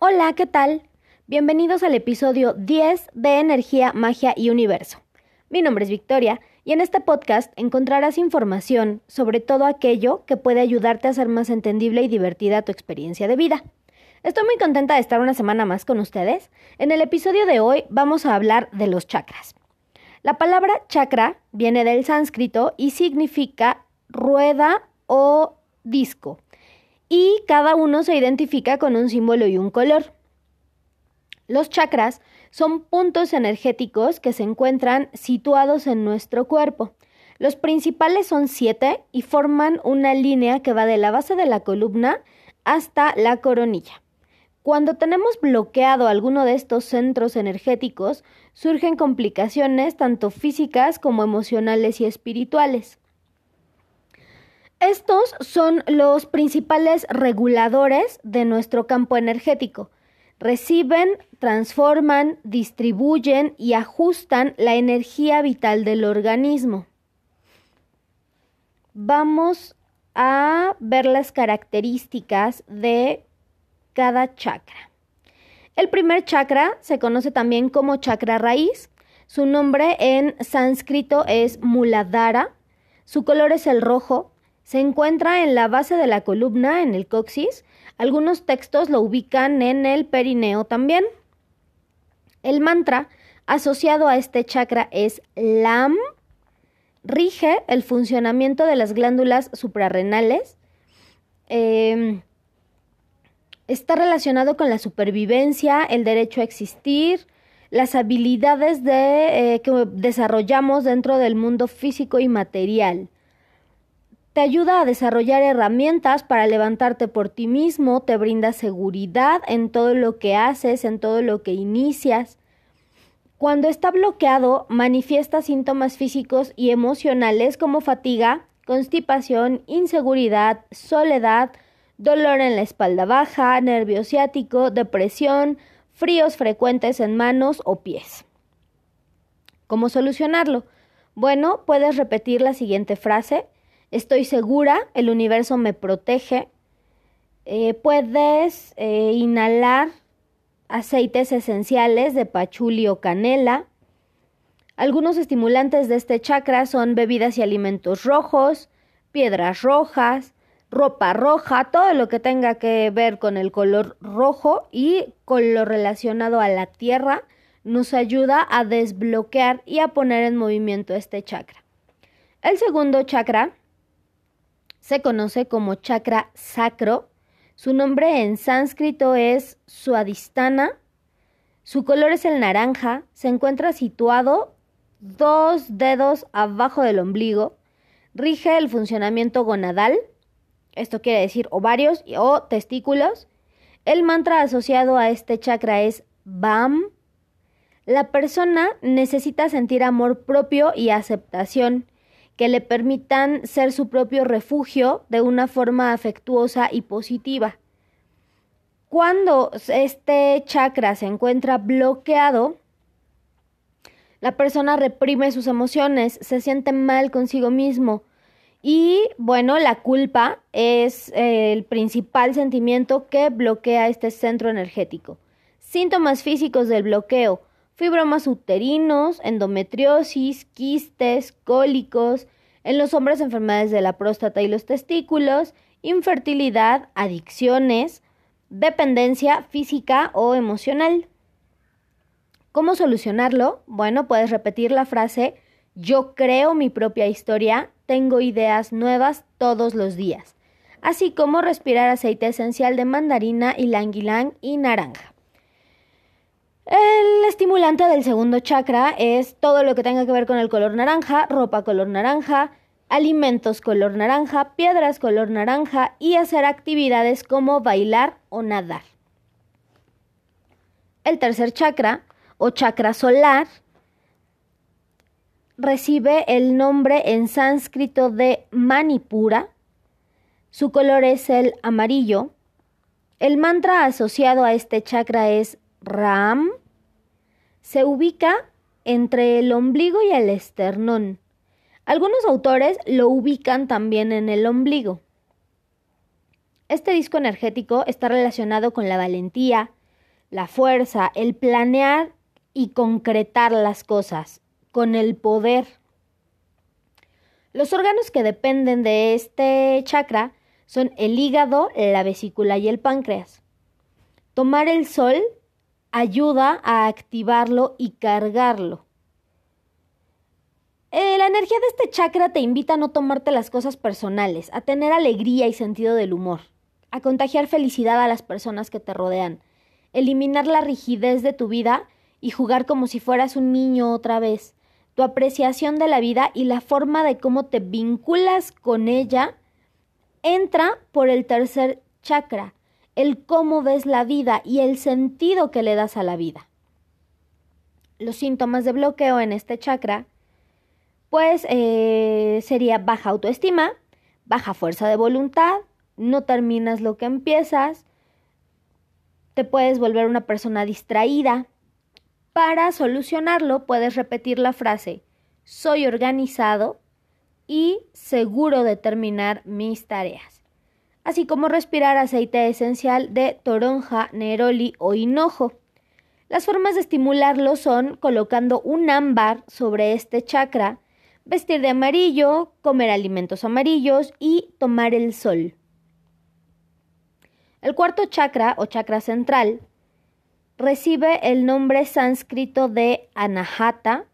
Hola, ¿qué tal? Bienvenidos al episodio 10 de Energía, Magia y Universo. Mi nombre es Victoria y en este podcast encontrarás información sobre todo aquello que puede ayudarte a hacer más entendible y divertida tu experiencia de vida. Estoy muy contenta de estar una semana más con ustedes. En el episodio de hoy vamos a hablar de los chakras. La palabra chakra viene del sánscrito y significa rueda o disco y cada uno se identifica con un símbolo y un color. Los chakras son puntos energéticos que se encuentran situados en nuestro cuerpo. Los principales son siete y forman una línea que va de la base de la columna hasta la coronilla. Cuando tenemos bloqueado alguno de estos centros energéticos, surgen complicaciones tanto físicas como emocionales y espirituales. Estos son los principales reguladores de nuestro campo energético. Reciben, transforman, distribuyen y ajustan la energía vital del organismo. Vamos a ver las características de cada chakra. El primer chakra se conoce también como chakra raíz. Su nombre en sánscrito es Muladhara. Su color es el rojo se encuentra en la base de la columna, en el coxis. Algunos textos lo ubican en el perineo también. El mantra asociado a este chakra es LAM. Rige el funcionamiento de las glándulas suprarrenales. Em, está relacionado con la supervivencia, el derecho a existir, las habilidades de, eh, que desarrollamos dentro del mundo físico y material te ayuda a desarrollar herramientas para levantarte por ti mismo, te brinda seguridad en todo lo que haces, en todo lo que inicias. Cuando está bloqueado, manifiesta síntomas físicos y emocionales como fatiga, constipación, inseguridad, soledad, dolor en la espalda baja, nervio ciático, depresión, fríos frecuentes en manos o pies. ¿Cómo solucionarlo? Bueno, puedes repetir la siguiente frase. Estoy segura, el universo me protege. Eh, puedes eh, inhalar aceites esenciales de pachuli o canela. Algunos estimulantes de este chakra son bebidas y alimentos rojos, piedras rojas, ropa roja, todo lo que tenga que ver con el color rojo y con lo relacionado a la tierra nos ayuda a desbloquear y a poner en movimiento este chakra. El segundo chakra se conoce como chakra sacro. Su nombre en sánscrito es Suadistana. Su color es el naranja. Se encuentra situado dos dedos abajo del ombligo. Rige el funcionamiento gonadal. Esto quiere decir ovarios o testículos. El mantra asociado a este chakra es BAM. La persona necesita sentir amor propio y aceptación que le permitan ser su propio refugio de una forma afectuosa y positiva. Cuando este chakra se encuentra bloqueado, la persona reprime sus emociones, se siente mal consigo mismo y bueno, la culpa es el principal sentimiento que bloquea este centro energético. Síntomas físicos del bloqueo fibromas uterinos, endometriosis, quistes, cólicos, en los hombres enfermedades de la próstata y los testículos, infertilidad, adicciones, dependencia física o emocional. ¿Cómo solucionarlo? Bueno, puedes repetir la frase yo creo mi propia historia, tengo ideas nuevas todos los días, así como respirar aceite esencial de mandarina, ylang y naranja. El estimulante del segundo chakra es todo lo que tenga que ver con el color naranja, ropa color naranja, alimentos color naranja, piedras color naranja y hacer actividades como bailar o nadar. El tercer chakra o chakra solar recibe el nombre en sánscrito de Manipura. Su color es el amarillo. El mantra asociado a este chakra es Ram se ubica entre el ombligo y el esternón. Algunos autores lo ubican también en el ombligo. Este disco energético está relacionado con la valentía, la fuerza, el planear y concretar las cosas, con el poder. Los órganos que dependen de este chakra son el hígado, la vesícula y el páncreas. Tomar el sol ayuda a activarlo y cargarlo. Eh, la energía de este chakra te invita a no tomarte las cosas personales, a tener alegría y sentido del humor, a contagiar felicidad a las personas que te rodean, eliminar la rigidez de tu vida y jugar como si fueras un niño otra vez. Tu apreciación de la vida y la forma de cómo te vinculas con ella entra por el tercer chakra, el cómo ves la vida y el sentido que le das a la vida. Los síntomas de bloqueo en este chakra, pues eh, sería baja autoestima, baja fuerza de voluntad, no terminas lo que empiezas, te puedes volver una persona distraída. Para solucionarlo puedes repetir la frase soy organizado y seguro de terminar mis tareas así como respirar aceite esencial de toronja, neroli o hinojo. Las formas de estimularlo son colocando un ámbar sobre este chakra, vestir de amarillo, comer alimentos amarillos y tomar el sol. El cuarto chakra o chakra central recibe el nombre sánscrito de Anahata.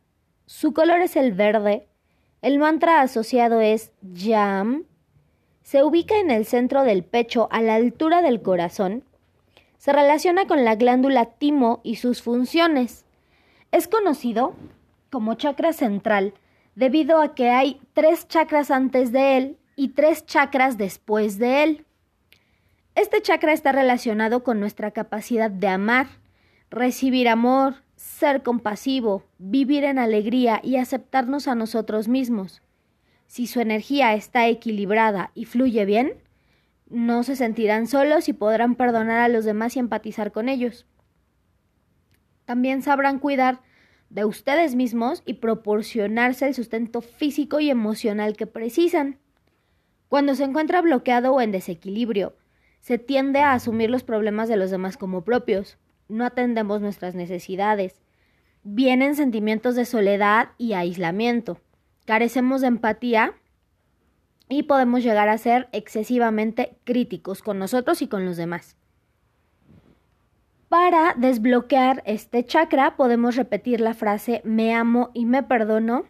Su color es el verde. El mantra asociado es Yam se ubica en el centro del pecho a la altura del corazón, se relaciona con la glándula timo y sus funciones. Es conocido como chakra central debido a que hay tres chakras antes de él y tres chakras después de él. Este chakra está relacionado con nuestra capacidad de amar, recibir amor, ser compasivo, vivir en alegría y aceptarnos a nosotros mismos si su energía está equilibrada y fluye bien, no se sentirán solos y podrán perdonar a los demás y empatizar con ellos. También sabrán cuidar de ustedes mismos y proporcionarse el sustento físico y emocional que precisan. Cuando se encuentra bloqueado o en desequilibrio, se tiende a asumir los problemas de los demás como propios. No atendemos nuestras necesidades. Vienen sentimientos de soledad y aislamiento carecemos de empatía y podemos llegar a ser excesivamente críticos con nosotros y con los demás. Para desbloquear este chakra podemos repetir la frase me amo y me perdono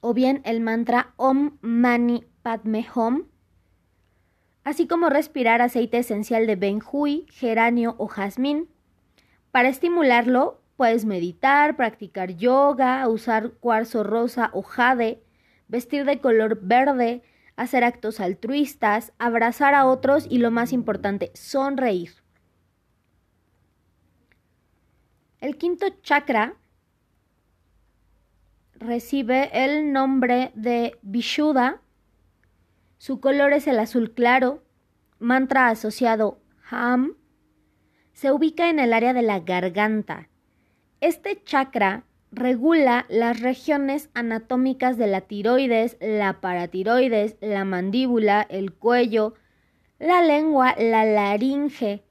o bien el mantra Om Mani Padme Hum, así como respirar aceite esencial de benjui, geranio o jazmín. Para estimularlo Puedes meditar, practicar yoga, usar cuarzo rosa o jade, vestir de color verde, hacer actos altruistas, abrazar a otros y lo más importante, sonreír. El quinto chakra recibe el nombre de Vishuddha. Su color es el azul claro. Mantra asociado Ham. Se ubica en el área de la garganta. Este chakra regula las regiones anatómicas de la tiroides, la paratiroides, la mandíbula, el cuello, la lengua, la laringe.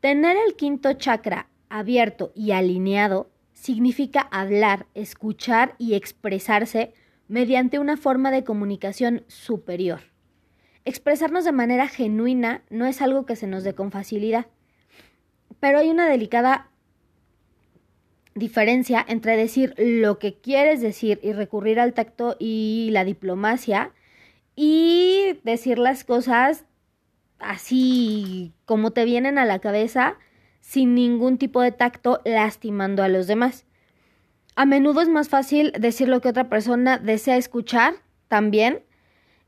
Tener el quinto chakra abierto y alineado significa hablar, escuchar y expresarse mediante una forma de comunicación superior. Expresarnos de manera genuina no es algo que se nos dé con facilidad, pero hay una delicada diferencia entre decir lo que quieres decir y recurrir al tacto y la diplomacia y decir las cosas así como te vienen a la cabeza sin ningún tipo de tacto lastimando a los demás. A menudo es más fácil decir lo que otra persona desea escuchar también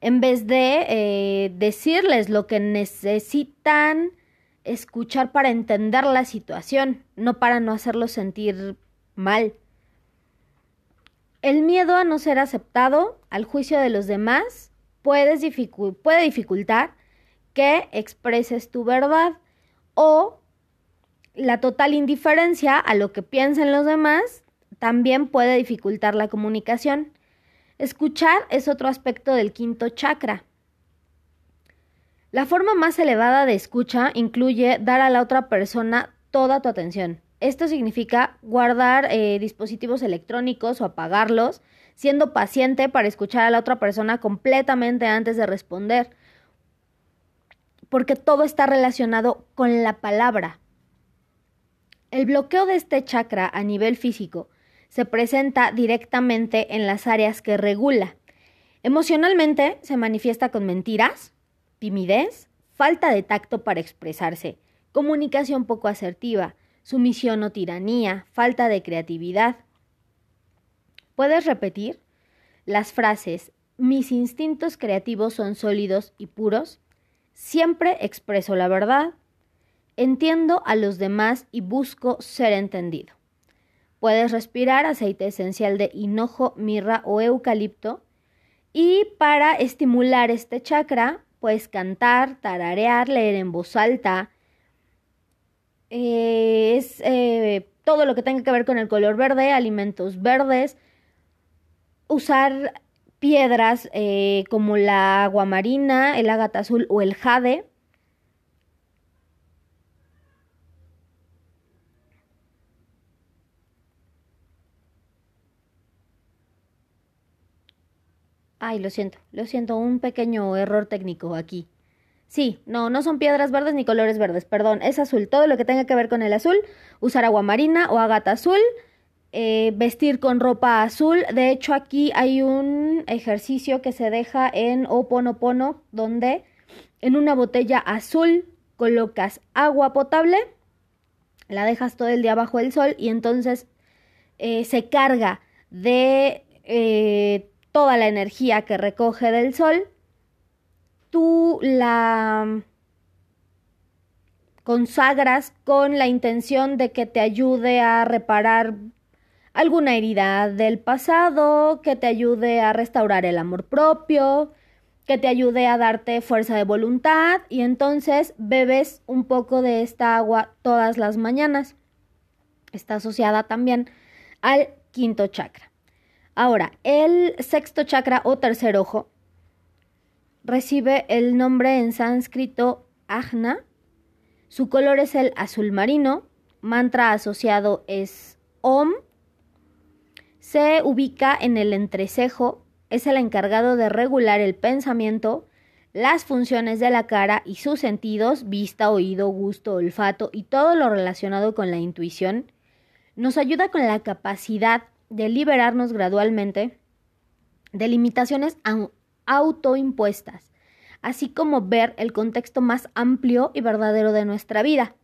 en vez de eh, decirles lo que necesitan escuchar para entender la situación, no para no hacerlo sentir mal. El miedo a no ser aceptado al juicio de los demás puede dificultar que expreses tu verdad o la total indiferencia a lo que piensen los demás también puede dificultar la comunicación. Escuchar es otro aspecto del quinto chakra. La forma más elevada de escucha incluye dar a la otra persona toda tu atención. Esto significa guardar eh, dispositivos electrónicos o apagarlos, siendo paciente para escuchar a la otra persona completamente antes de responder, porque todo está relacionado con la palabra. El bloqueo de este chakra a nivel físico se presenta directamente en las áreas que regula. Emocionalmente se manifiesta con mentiras, timidez, falta de tacto para expresarse, comunicación poco asertiva, sumisión o tiranía, falta de creatividad. ¿Puedes repetir? Las frases mis instintos creativos son sólidos y puros. Siempre expreso la verdad. Entiendo a los demás y busco ser entendido. Puedes respirar aceite esencial de hinojo, mirra o eucalipto. Y para estimular este chakra, puedes cantar, tararear, leer en voz alta. Eh, es eh, todo lo que tenga que ver con el color verde, alimentos verdes. Usar piedras eh, como la aguamarina, el ágata azul o el jade Ay, lo siento, lo siento, un pequeño error técnico aquí. Sí, no, no son piedras verdes ni colores verdes, perdón, es azul. Todo lo que tenga que ver con el azul, usar agua marina o agata azul, eh, vestir con ropa azul. De hecho, aquí hay un ejercicio que se deja en Oponopono, donde en una botella azul colocas agua potable, la dejas todo el día bajo el sol y entonces eh, se carga de eh, toda la energía que recoge del sol, tú la consagras con la intención de que te ayude a reparar alguna herida del pasado, que te ayude a restaurar el amor propio, que te ayude a darte fuerza de voluntad y entonces bebes un poco de esta agua todas las mañanas. Está asociada también al quinto chakra. Ahora, el sexto chakra o tercer ojo recibe el nombre en sánscrito Ajna. Su color es el azul marino. Mantra asociado es Om. Se ubica en el entrecejo. Es el encargado de regular el pensamiento, las funciones de la cara y sus sentidos, vista, oído, gusto, olfato y todo lo relacionado con la intuición. Nos ayuda con la capacidad de liberarnos gradualmente de limitaciones autoimpuestas, así como ver el contexto más amplio y verdadero de nuestra vida.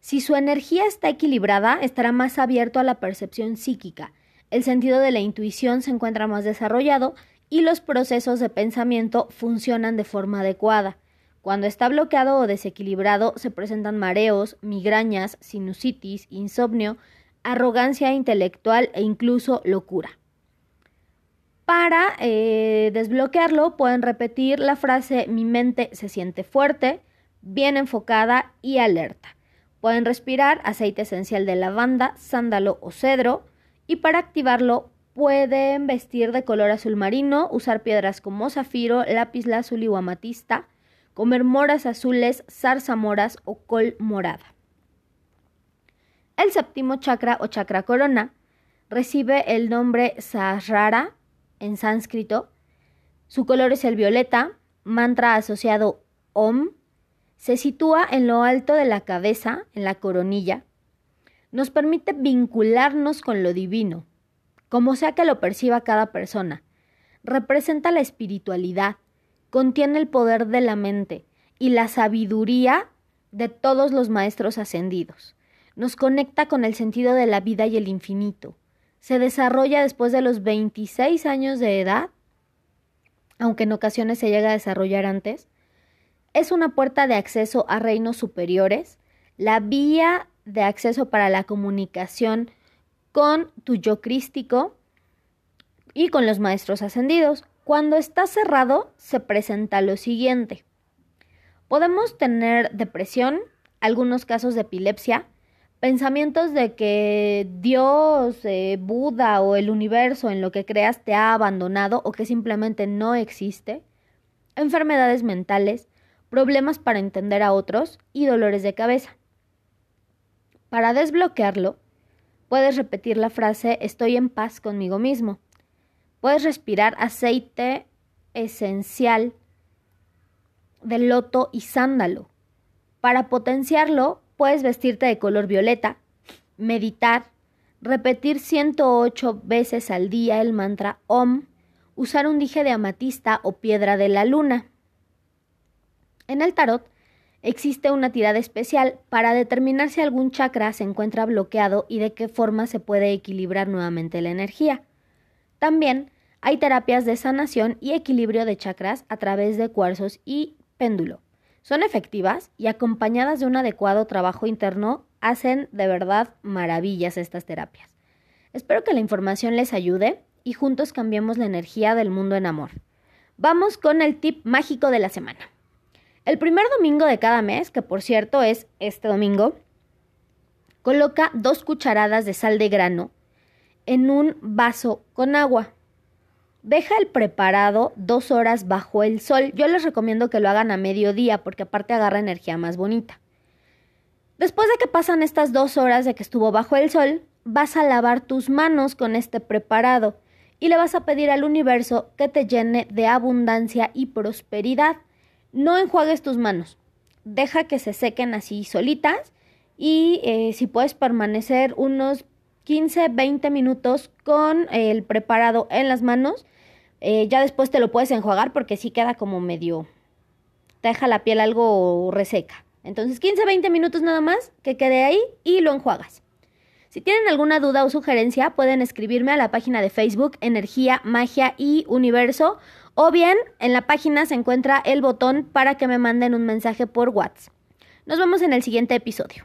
Si su energía está equilibrada, estará más abierto a la percepción psíquica, el sentido de la intuición se encuentra más desarrollado y los procesos de pensamiento funcionan de forma adecuada. Cuando está bloqueado o desequilibrado se presentan mareos, migrañas, sinusitis, insomnio, arrogancia intelectual e incluso locura. Para eh, desbloquearlo pueden repetir la frase mi mente se siente fuerte, bien enfocada y alerta. Pueden respirar aceite esencial de lavanda, sándalo o cedro y para activarlo pueden vestir de color azul marino, usar piedras como zafiro, lápiz lazuli o amatista, comer moras azules, zarzamoras o col morada. El séptimo chakra o chakra corona recibe el nombre Sahasrara en sánscrito. Su color es el violeta, mantra asociado Om. Se sitúa en lo alto de la cabeza, en la coronilla. Nos permite vincularnos con lo divino, como sea que lo perciba cada persona. Representa la espiritualidad, contiene el poder de la mente y la sabiduría de todos los maestros ascendidos nos conecta con el sentido de la vida y el infinito. Se desarrolla después de los 26 años de edad, aunque en ocasiones se llega a desarrollar antes. Es una puerta de acceso a reinos superiores, la vía de acceso para la comunicación con tu yo crístico y con los maestros ascendidos. Cuando está cerrado, se presenta lo siguiente. Podemos tener depresión, algunos casos de epilepsia, pensamientos de que Dios, eh, Buda o el universo en lo que creas te ha abandonado o que simplemente no existe, enfermedades mentales, problemas para entender a otros y dolores de cabeza. Para desbloquearlo, puedes repetir la frase estoy en paz conmigo mismo. Puedes respirar aceite esencial de loto y sándalo. Para potenciarlo, puedes vestirte de color violeta, meditar, repetir 108 veces al día el mantra OM, usar un dije de amatista o piedra de la luna. En el tarot existe una tirada especial para determinar si algún chakra se encuentra bloqueado y de qué forma se puede equilibrar nuevamente la energía. También hay terapias de sanación y equilibrio de chakras a través de cuarzos y péndulo. Son efectivas y acompañadas de un adecuado trabajo interno hacen de verdad maravillas estas terapias. Espero que la información les ayude y juntos cambiemos la energía del mundo en amor. Vamos con el tip mágico de la semana. El primer domingo de cada mes, que por cierto es este domingo, coloca dos cucharadas de sal de grano en un vaso con agua. Deja el preparado dos horas bajo el sol. Yo les recomiendo que lo hagan a mediodía porque aparte agarra energía más bonita. Después de que pasan estas dos horas de que estuvo bajo el sol, vas a lavar tus manos con este preparado y le vas a pedir al universo que te llene de abundancia y prosperidad. No enjuagues tus manos. Deja que se sequen así solitas y eh, si puedes permanecer unos 15, 20 minutos con el preparado en las manos, eh, ya después te lo puedes enjuagar porque sí queda como medio, te deja la piel algo reseca. Entonces 15, 20 minutos nada más que quede ahí y lo enjuagas. Si tienen alguna duda o sugerencia, pueden escribirme a la página de Facebook Energía, Magia y Universo o bien en la página se encuentra el botón para que me manden un mensaje por WhatsApp. Nos vemos en el siguiente episodio.